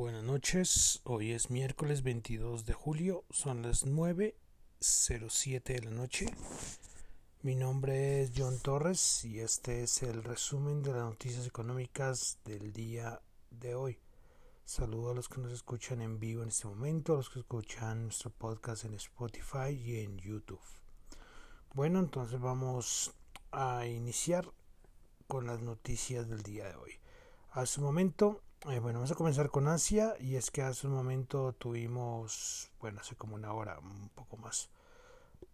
Buenas noches, hoy es miércoles 22 de julio, son las 9.07 de la noche. Mi nombre es John Torres y este es el resumen de las noticias económicas del día de hoy. Saludo a los que nos escuchan en vivo en este momento, a los que escuchan nuestro podcast en Spotify y en YouTube. Bueno, entonces vamos a iniciar con las noticias del día de hoy. Hace un momento eh, bueno, vamos a comenzar con Asia y es que hace un momento tuvimos, bueno, hace como una hora, un poco más,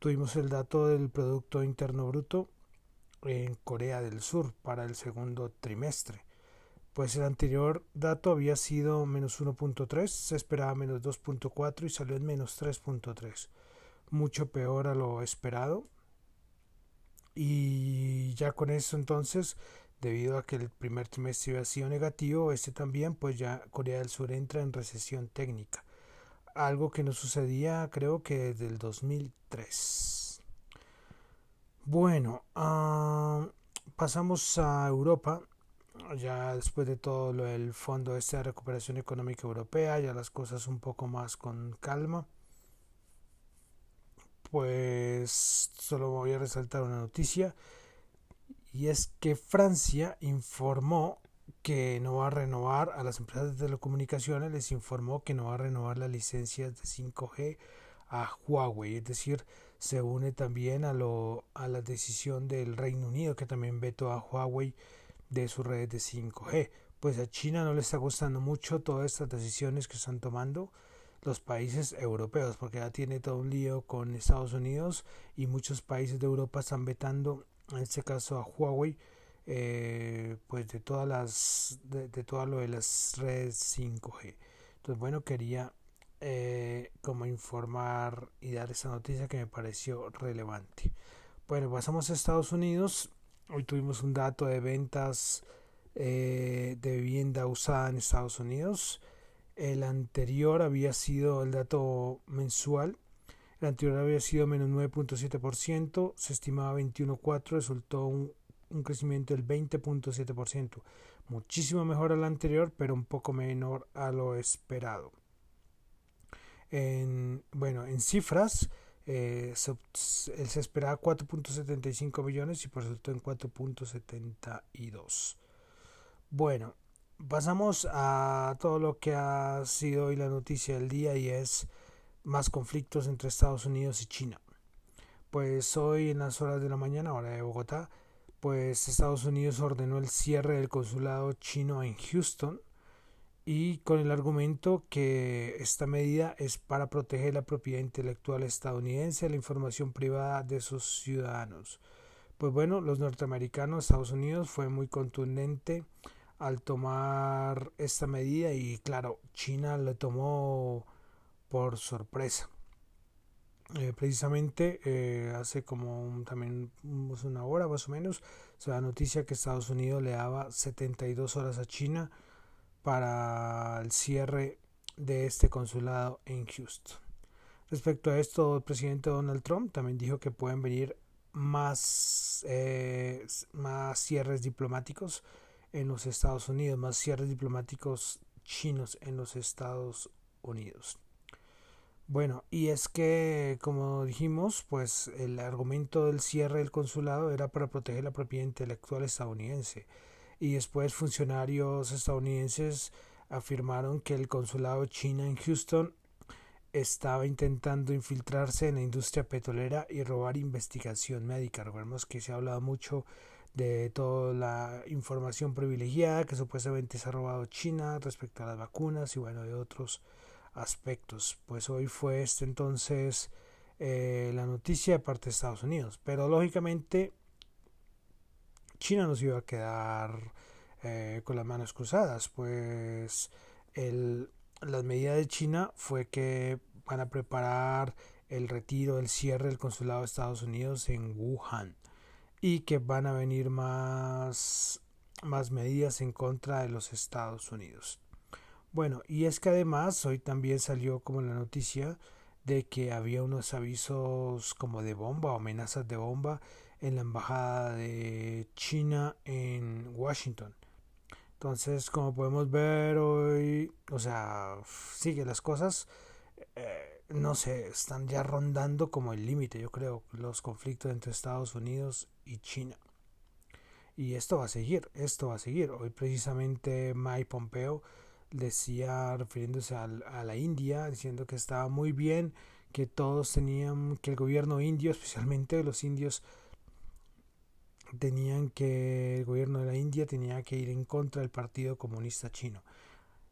tuvimos el dato del Producto Interno Bruto en Corea del Sur para el segundo trimestre. Pues el anterior dato había sido menos 1.3, se esperaba menos 2.4 y salió en menos 3.3. Mucho peor a lo esperado. Y ya con eso entonces debido a que el primer trimestre había sido negativo, este también, pues ya Corea del Sur entra en recesión técnica, algo que no sucedía creo que desde el 2003. Bueno, ah, pasamos a Europa, ya después de todo lo del Fondo este de Recuperación Económica Europea, ya las cosas un poco más con calma. Pues solo voy a resaltar una noticia y es que Francia informó que no va a renovar a las empresas de telecomunicaciones, les informó que no va a renovar las licencias de 5G a Huawei, es decir, se une también a, lo, a la decisión del Reino Unido que también vetó a Huawei de sus redes de 5G. Pues a China no le está gustando mucho todas estas decisiones que están tomando los países europeos, porque ya tiene todo un lío con Estados Unidos y muchos países de Europa están vetando en este caso a Huawei, eh, pues de todas las, de, todo lo de las redes 5G. Entonces, bueno, quería eh, como informar y dar esa noticia que me pareció relevante. Bueno, pasamos a Estados Unidos. Hoy tuvimos un dato de ventas eh, de vivienda usada en Estados Unidos. El anterior había sido el dato mensual anterior había sido menos 9.7%, se estimaba 21.4%, resultó un, crecimiento del 20.7%, muchísimo mejor al anterior, pero un poco menor a lo esperado. En, bueno, en cifras, eh, se, se, esperaba 4.75 millones y por resultó en 4.72. Bueno, pasamos a todo lo que ha sido hoy la noticia del día y es más conflictos entre Estados Unidos y China. Pues hoy en las horas de la mañana, hora de Bogotá, pues Estados Unidos ordenó el cierre del consulado chino en Houston y con el argumento que esta medida es para proteger la propiedad intelectual estadounidense la información privada de sus ciudadanos. Pues bueno, los norteamericanos, Estados Unidos fue muy contundente al tomar esta medida y claro, China le tomó por sorpresa. Eh, precisamente eh, hace como también una hora más o menos se da noticia que Estados Unidos le daba 72 horas a China para el cierre de este consulado en Houston. Respecto a esto, el presidente Donald Trump también dijo que pueden venir más, eh, más cierres diplomáticos en los Estados Unidos, más cierres diplomáticos chinos en los Estados Unidos. Bueno, y es que, como dijimos, pues el argumento del cierre del consulado era para proteger la propiedad intelectual estadounidense. Y después funcionarios estadounidenses afirmaron que el consulado china en Houston estaba intentando infiltrarse en la industria petrolera y robar investigación médica. Recordemos que se ha hablado mucho de toda la información privilegiada que supuestamente se ha robado China respecto a las vacunas y bueno, de otros aspectos. Pues hoy fue este entonces eh, la noticia de parte de Estados Unidos. Pero lógicamente China nos iba a quedar eh, con las manos cruzadas. Pues el, la medida de China fue que van a preparar el retiro, el cierre del consulado de Estados Unidos en Wuhan y que van a venir más, más medidas en contra de los Estados Unidos. Bueno, y es que además hoy también salió como la noticia de que había unos avisos como de bomba o amenazas de bomba en la embajada de China en Washington. Entonces, como podemos ver hoy, o sea, sigue las cosas, eh, no sé, están ya rondando como el límite, yo creo, los conflictos entre Estados Unidos y China. Y esto va a seguir, esto va a seguir. Hoy precisamente Mike Pompeo decía, refiriéndose a, a la India, diciendo que estaba muy bien, que todos tenían, que el gobierno indio, especialmente los indios, tenían que el gobierno de la India tenía que ir en contra del Partido Comunista Chino.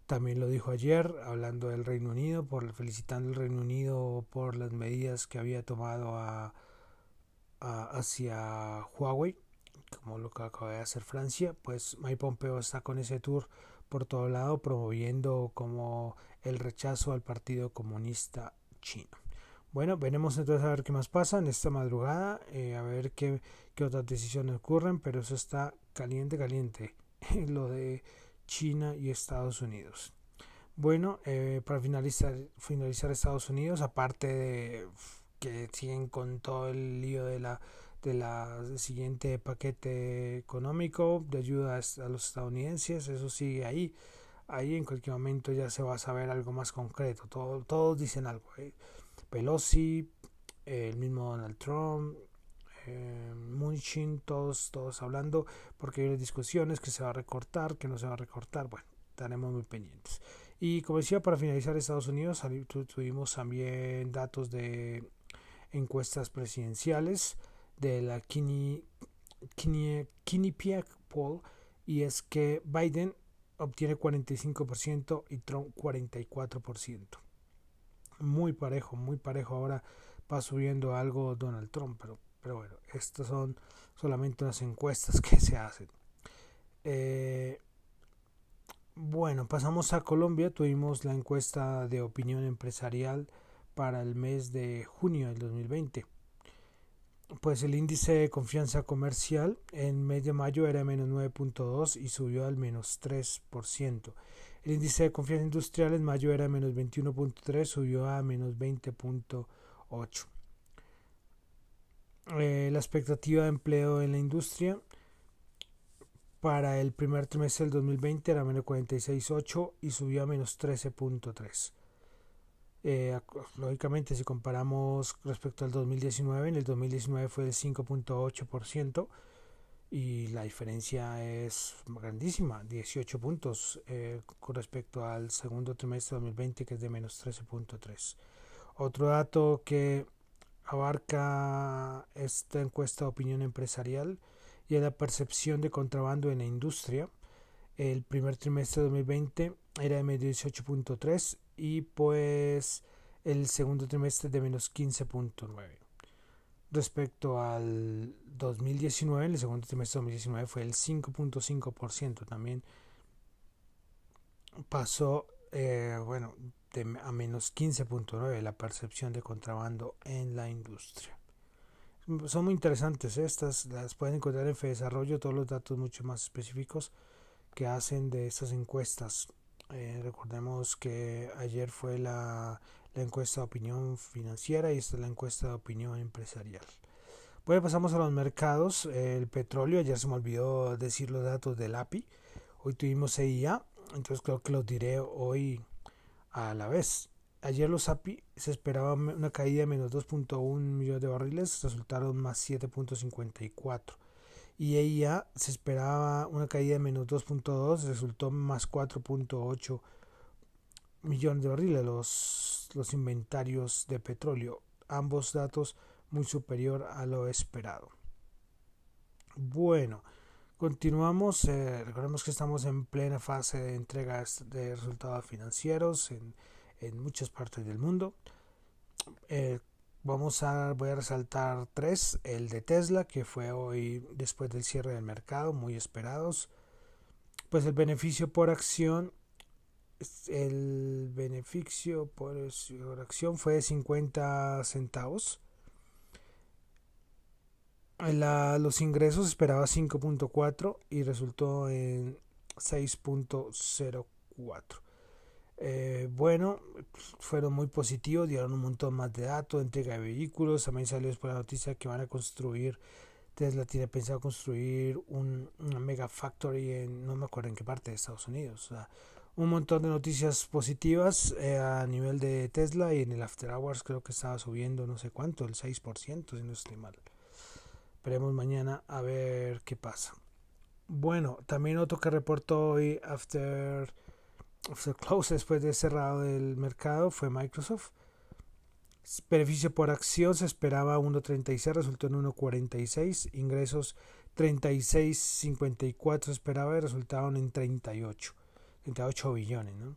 También lo dijo ayer, hablando del Reino Unido, por felicitando al Reino Unido por las medidas que había tomado a, hacia Huawei, como lo que acaba de hacer Francia. Pues Mike Pompeo está con ese tour por todo lado, promoviendo como el rechazo al Partido Comunista Chino. Bueno, veremos entonces a ver qué más pasa en esta madrugada, eh, a ver qué, qué, otras decisiones ocurren, pero eso está caliente, caliente, lo de China y Estados Unidos. Bueno, eh, para finalizar, finalizar Estados Unidos, aparte de que siguen con todo el lío de la de la siguiente paquete económico de ayuda a los estadounidenses, eso sigue ahí. Ahí en cualquier momento ya se va a saber algo más concreto. Todo, todos dicen algo. ¿eh? Pelosi, el mismo Donald Trump, eh, Munchin, todos, todos hablando, porque hay discusiones que se va a recortar, que no se va a recortar, bueno, estaremos muy pendientes. Y como decía, para finalizar Estados Unidos, tuvimos también datos de encuestas presidenciales de la Quinnipiac Poll, y es que Biden obtiene 45% y Trump 44% muy parejo, muy parejo. Ahora va subiendo algo Donald Trump, pero, pero bueno, estas son solamente unas encuestas que se hacen. Eh, bueno, pasamos a Colombia. Tuvimos la encuesta de opinión empresarial para el mes de junio del 2020. Pues el índice de confianza comercial en mes de mayo era menos 9.2 y subió al menos 3%. El índice de confianza industrial en mayo era menos 21.3, subió a menos 20.8. Eh, la expectativa de empleo en la industria para el primer trimestre del 2020 era menos 46.8 y subió a menos 13.3. Eh, lógicamente, si comparamos respecto al 2019, en el 2019 fue del 5.8% y la diferencia es grandísima, 18 puntos eh, con respecto al segundo trimestre de 2020 que es de menos 13.3. Otro dato que abarca esta encuesta de opinión empresarial y es la percepción de contrabando en la industria. El primer trimestre de 2020 era de menos 18.3 y pues el segundo trimestre de menos 15.9 respecto al 2019, el segundo trimestre de 2019 fue el 5.5%, también pasó, eh, bueno, a menos 15.9 la percepción de contrabando en la industria. Son muy interesantes estas, las pueden encontrar en Desarrollo todos los datos mucho más específicos que hacen de estas encuestas. Eh, recordemos que ayer fue la la encuesta de opinión financiera y esta es la encuesta de opinión empresarial. Bueno, pasamos a los mercados. El petróleo, ayer se me olvidó decir los datos del API. Hoy tuvimos CIA, entonces creo que los diré hoy a la vez. Ayer los API se esperaba una caída de menos 2.1 millones de barriles, resultaron más 7.54. Y EIA se esperaba una caída de menos 2.2, resultó más 4.8 millones de barriles los, los inventarios de petróleo, ambos datos muy superior a lo esperado. Bueno, continuamos. Eh, recordemos que estamos en plena fase de entrega de resultados financieros en, en muchas partes del mundo. Eh, vamos a, voy a resaltar tres. El de Tesla, que fue hoy después del cierre del mercado, muy esperados. Pues el beneficio por acción el beneficio por acción fue de 50 centavos. La, los ingresos esperaba 5.4 y resultó en 6.04. Eh, bueno, fueron muy positivos, dieron un montón más de datos, entrega de vehículos, también salió después la noticia que van a construir Tesla tiene pensado construir un, una mega factory en, no me acuerdo en qué parte de Estados Unidos. O sea, un montón de noticias positivas eh, a nivel de Tesla y en el After Hours creo que estaba subiendo no sé cuánto, el 6%, si no estoy mal. Veremos mañana a ver qué pasa. Bueno, también otro que reportó hoy After, after Close, después de cerrado el mercado, fue Microsoft. Beneficio por acción se esperaba 1.36, resultó en 1.46. Ingresos 36.54 se esperaba y resultaron en 38. 38 billones, ¿no?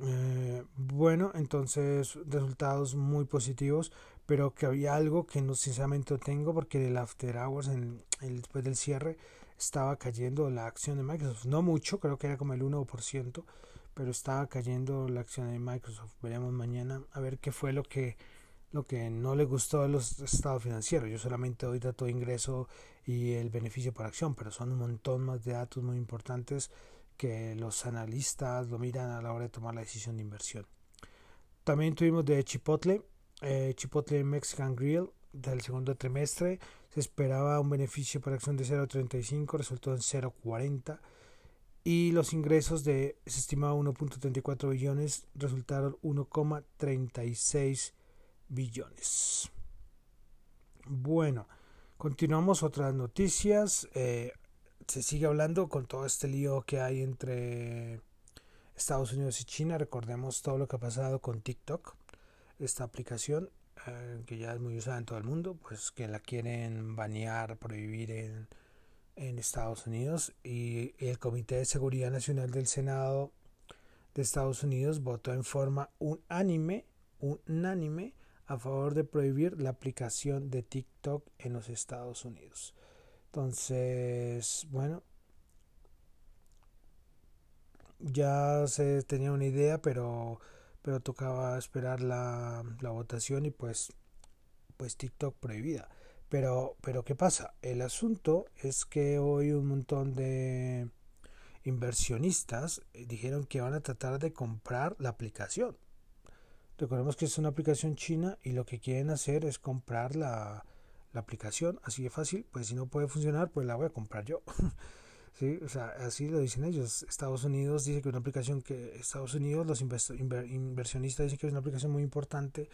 Eh, bueno, entonces resultados muy positivos, pero que había algo que no sinceramente tengo porque el after hours, en, el, después del cierre, estaba cayendo la acción de Microsoft. No mucho, creo que era como el 1%, pero estaba cayendo la acción de Microsoft. Veremos mañana a ver qué fue lo que lo que no le gustó a los estados financieros. Yo solamente doy dato de ingreso y el beneficio por acción, pero son un montón más de datos muy importantes que los analistas lo miran a la hora de tomar la decisión de inversión. También tuvimos de Chipotle, eh, Chipotle Mexican Grill del segundo trimestre. Se esperaba un beneficio por acción de 0.35, resultó en 0.40. Y los ingresos de, se estimaba 1.34 billones, resultaron 1,36 billones. Bueno, continuamos otras noticias. Eh, se sigue hablando con todo este lío que hay entre Estados Unidos y China. Recordemos todo lo que ha pasado con TikTok, esta aplicación eh, que ya es muy usada en todo el mundo, pues que la quieren banear, prohibir en, en Estados Unidos y el Comité de Seguridad Nacional del Senado de Estados Unidos votó en forma unánime, unánime a favor de prohibir la aplicación de TikTok en los Estados Unidos. Entonces, bueno, ya se tenía una idea, pero, pero tocaba esperar la, la votación y pues, pues TikTok prohibida. Pero, pero ¿qué pasa? El asunto es que hoy un montón de inversionistas dijeron que van a tratar de comprar la aplicación. Recordemos que es una aplicación china y lo que quieren hacer es comprar la, la aplicación, así de fácil, pues si no puede funcionar, pues la voy a comprar yo. sí, o sea, así lo dicen ellos. Estados Unidos dice que una aplicación que Estados Unidos, los inversionistas dicen que es una aplicación muy importante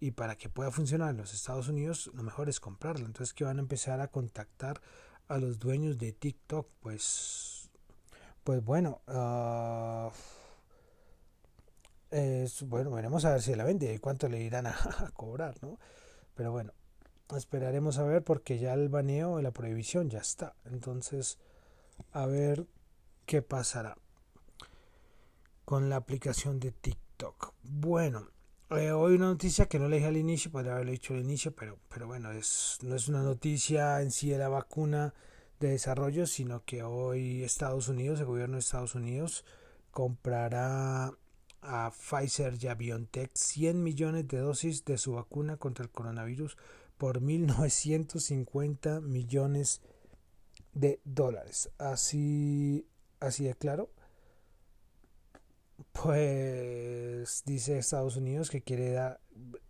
y para que pueda funcionar en los Estados Unidos, lo mejor es comprarla. Entonces que van a empezar a contactar a los dueños de TikTok, pues, pues bueno, uh, bueno, veremos a ver si la vende y cuánto le irán a, cobrar, ¿no? Pero bueno, esperaremos a ver porque ya el baneo, la prohibición ya está. Entonces, a ver qué pasará con la aplicación de TikTok. Bueno, eh, hoy una noticia que no le dije al inicio, podría haberlo dicho al inicio, pero, pero bueno, es, no es una noticia en sí de la vacuna de desarrollo, sino que hoy Estados Unidos, el gobierno de Estados Unidos, comprará a Pfizer y a BioNTech 100 millones de dosis de su vacuna contra el coronavirus por 1.950 millones de dólares. Así, así de claro. Pues dice Estados Unidos que quiere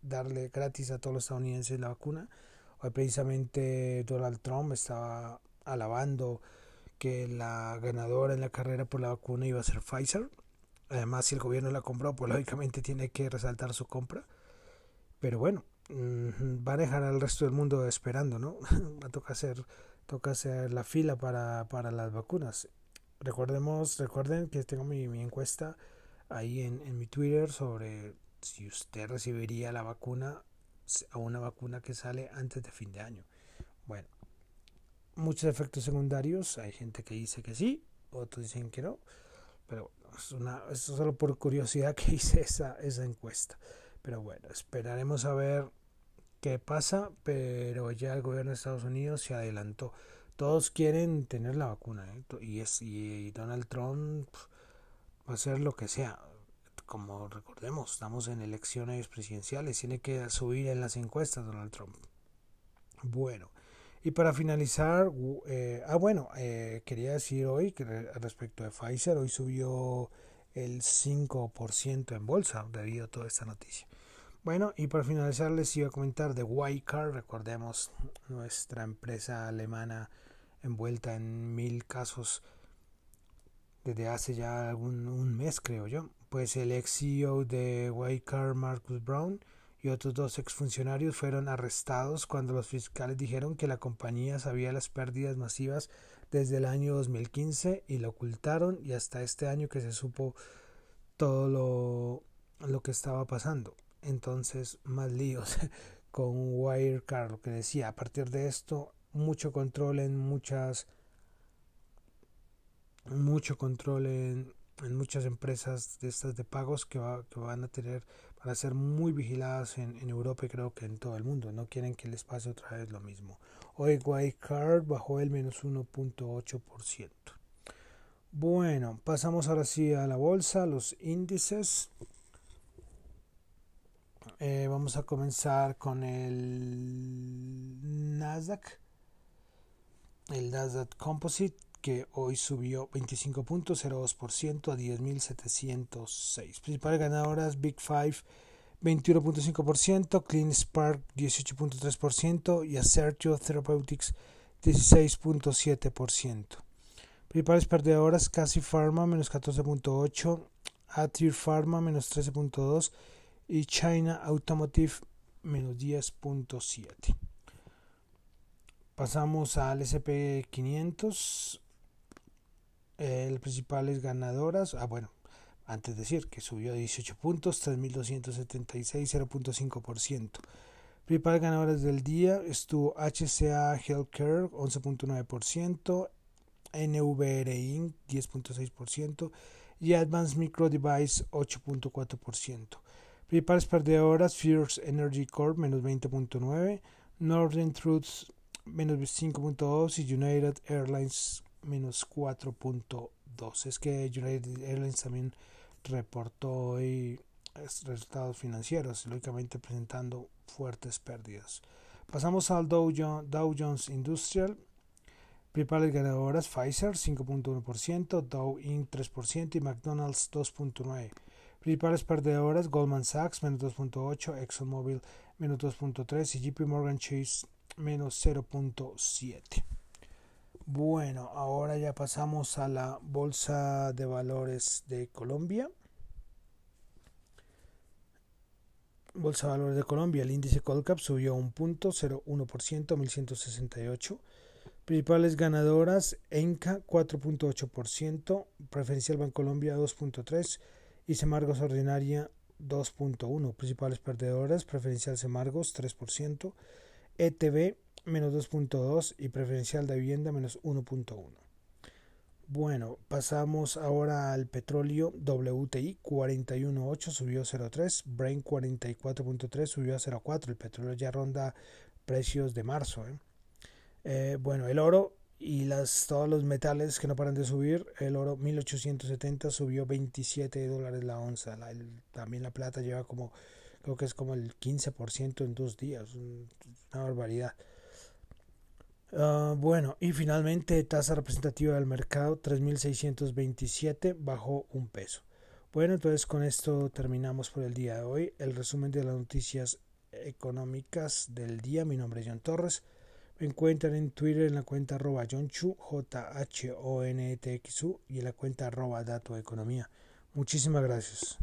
darle gratis a todos los estadounidenses la vacuna. Hoy precisamente Donald Trump estaba alabando que la ganadora en la carrera por la vacuna iba a ser Pfizer. Además, si el gobierno la compró, pues lógicamente tiene que resaltar su compra. Pero bueno, va a dejar al resto del mundo esperando, ¿no? Va a tocar hacer, toca hacer la fila para, para las vacunas. Recordemos, recuerden que tengo mi, mi encuesta ahí en, en, mi Twitter sobre si usted recibiría la vacuna a una vacuna que sale antes de fin de año. Bueno, muchos efectos secundarios. Hay gente que dice que sí, otros dicen que no. Pero es, una, es solo por curiosidad que hice esa, esa encuesta. Pero bueno, esperaremos a ver qué pasa, pero ya el gobierno de Estados Unidos se adelantó. Todos quieren tener la vacuna ¿eh? y, es, y Donald Trump va a hacer lo que sea. Como recordemos, estamos en elecciones presidenciales, tiene que subir en las encuestas Donald Trump. Bueno, y para finalizar, eh, ah bueno, eh, quería decir hoy que respecto de Pfizer, hoy subió el 5% en bolsa debido a toda esta noticia. Bueno, y para finalizar les iba a comentar de Wicar, recordemos nuestra empresa alemana envuelta en mil casos desde hace ya un mes creo yo. Pues el ex CEO de Wicar, Marcus Brown, y otros dos exfuncionarios fueron arrestados cuando los fiscales dijeron que la compañía sabía las pérdidas masivas desde el año 2015 y lo ocultaron y hasta este año que se supo todo lo, lo que estaba pasando. Entonces, más líos con Wirecard, lo que decía, a partir de esto, mucho control en muchas mucho control en, en muchas empresas de estas de pagos que, va, que van a tener para ser muy vigiladas en, en, Europa y creo que en todo el mundo. No quieren que les pase otra vez lo mismo. Hoy Card bajó el menos 1.8%. Bueno, pasamos ahora sí a la bolsa, los índices. Eh, vamos a comenzar con el Nasdaq. El Nasdaq Composite que hoy subió 25.02% a 10.706. Principales ganadoras Big Five 21.5%, Clean Spark 18.3% y Assertio Therapeutics 16.7%. Principales perdedoras Casi Pharma menos 14.8%, Atir Pharma menos 13.2% y China Automotive menos 10.7%. Pasamos al SP500 el principales ganadoras, ah bueno, antes de decir que subió 18 puntos, 3.276, 0.5%. Principales ganadoras del día estuvo HCA Healthcare 11.9%, NVR Inc 10.6% y Advanced Micro Device 8.4%. Principales perdedoras Fierce Energy Corp menos 20.9%, Northern Truths menos 5.2% y United Airlines menos 4.2. Es que United Airlines también reportó hoy resultados financieros, lógicamente presentando fuertes pérdidas. Pasamos al Dow, Dow Jones Industrial. Principales ganadoras Pfizer 5.1%, Dow Inc 3% y McDonald's 2.9%. Principales perdedoras Goldman Sachs menos 2.8%, ExxonMobil menos 2.3% y JP Morgan Chase menos 0.7%. Bueno, ahora ya pasamos a la Bolsa de Valores de Colombia. Bolsa de Valores de Colombia, el índice Colcap subió un punto 0,1%, 1168. Principales ganadoras, ENCA 4.8%, Preferencial Bancolombia 2.3% y Semargos Ordinaria 2.1%. Principales perdedoras, Preferencial Semargos 3%, ETB menos 2.2 y preferencial de vivienda menos 1.1. Bueno, pasamos ahora al petróleo WTI 41.8 subió 0.3, Brain 44.3 subió a 0.4, el petróleo ya ronda precios de marzo. ¿eh? Eh, bueno, el oro y las, todos los metales que no paran de subir, el oro 1870 subió 27 dólares la onza, también la plata lleva como, creo que es como el 15% en dos días, una barbaridad. Ah, bueno, y finalmente tasa representativa del mercado 3.627 bajó un peso. Bueno, entonces con esto terminamos por el día de hoy. El resumen de las noticias económicas del día. Mi nombre es John Torres. Encuentran en Twitter en la cuenta arroba Chu, J-H-O-N-E-T-X-U y en la cuenta arroba Dato Economía. Muchísimas gracias.